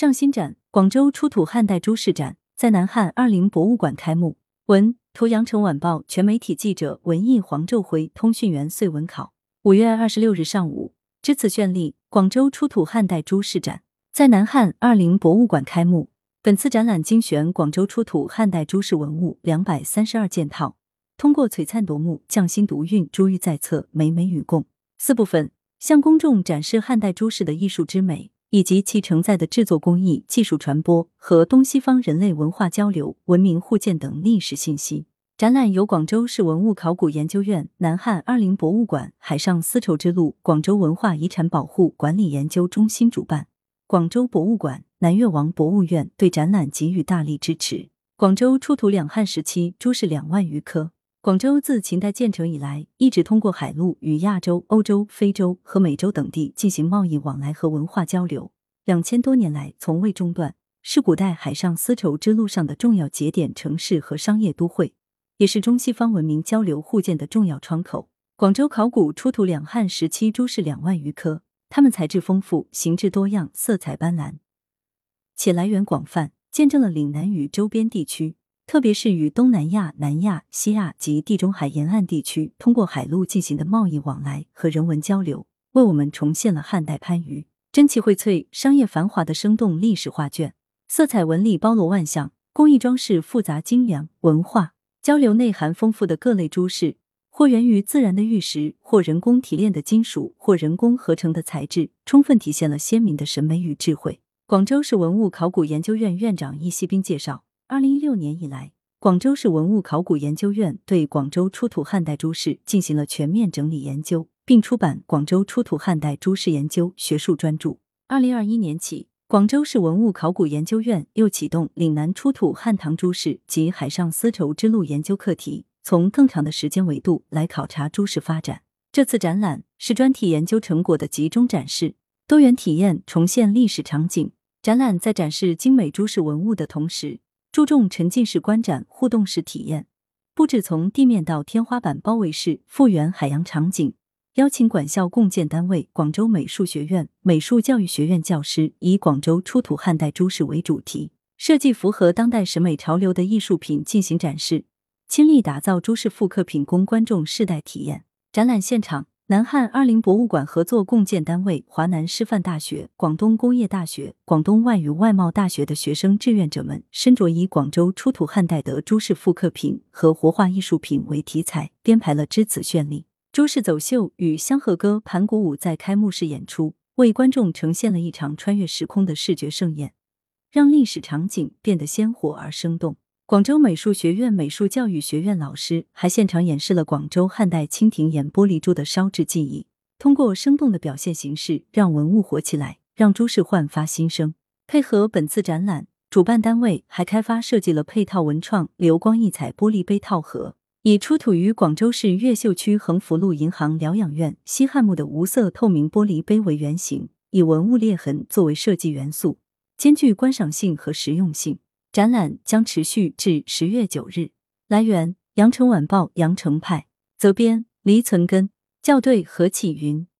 上新展：广州出土汉代诸事展在南汉二陵博物馆开幕。文图：羊城晚报全媒体记者文艺黄昼辉，通讯员穗文考。五月二十六日上午，至此绚丽，广州出土汉代诸事展在南汉二陵博物馆开幕。本次展览精选广州出土汉代诸事文物两百三十二件套，通过璀璨夺目、匠心独运、珠玉在侧、美美与共四部分，向公众展示汉代朱氏的艺术之美。以及其承载的制作工艺、技术传播和东西方人类文化交流、文明互鉴等历史信息。展览由广州市文物考古研究院、南汉二陵博物馆、海上丝绸之路广州文化遗产保护管理研究中心主办。广州博物馆、南越王博物院对展览给予大力支持。广州出土两汉时期诸事两万余颗。广州自秦代建成以来，一直通过海路与亚洲、欧洲、非洲和美洲等地进行贸易往来和文化交流，两千多年来从未中断，是古代海上丝绸之路上的重要节点城市和商业都会，也是中西方文明交流互鉴的重要窗口。广州考古出土两汉时期诸事两万余颗，它们材质丰富、形制多样、色彩斑斓，且来源广泛，见证了岭南与周边地区。特别是与东南亚、南亚、西亚及地中海沿岸地区通过海路进行的贸易往来和人文交流，为我们重现了汉代番禺珍奇荟萃、商业繁华的生动历史画卷。色彩纹理包罗万象，工艺装饰复杂精良，文化交流内涵丰富的各类珠饰，或源于自然的玉石，或人工提炼的金属，或人工合成的材质，充分体现了鲜明的审美与智慧。广州市文物考古研究院院长易锡斌介绍。二零一六年以来，广州市文物考古研究院对广州出土汉代诸事进行了全面整理研究，并出版《广州出土汉代诸事研究》学术专著。二零二一年起，广州市文物考古研究院又启动岭南出土汉唐诸事及海上丝绸之路研究课题，从更长的时间维度来考察诸事发展。这次展览是专题研究成果的集中展示，多元体验重现历史场景。展览在展示精美诸事文物的同时，注重沉浸式观展、互动式体验，布置从地面到天花板包围式复原海洋场景，邀请管校共建单位广州美术学院美术教育学院教师以广州出土汉代诸事为主题，设计符合当代审美潮流的艺术品进行展示，倾力打造诸事复刻品供观众世代体验。展览现场。南汉二陵博物馆合作共建单位华南师范大学、广东工业大学、广东外语外贸大学的学生志愿者们，身着以广州出土汉代的诸事复刻品和活化艺术品为题材，编排了《此绚丽朱氏走秀》与香河歌、盘古舞在开幕式演出，为观众呈现了一场穿越时空的视觉盛宴，让历史场景变得鲜活而生动。广州美术学院美术教育学院老师还现场演示了广州汉代蜻蜓眼玻璃珠的烧制技艺，通过生动的表现形式，让文物活起来，让珠饰焕发新生。配合本次展览，主办单位还开发设计了配套文创流光溢彩玻璃杯套盒，以出土于广州市越秀区横福路银行疗养院西汉墓的无色透明玻璃杯为原型，以文物裂痕作为设计元素，兼具观赏性和实用性。展览将持续至十月九日。来源：羊城晚报羊城派，责编：黎存根，校对：何启云。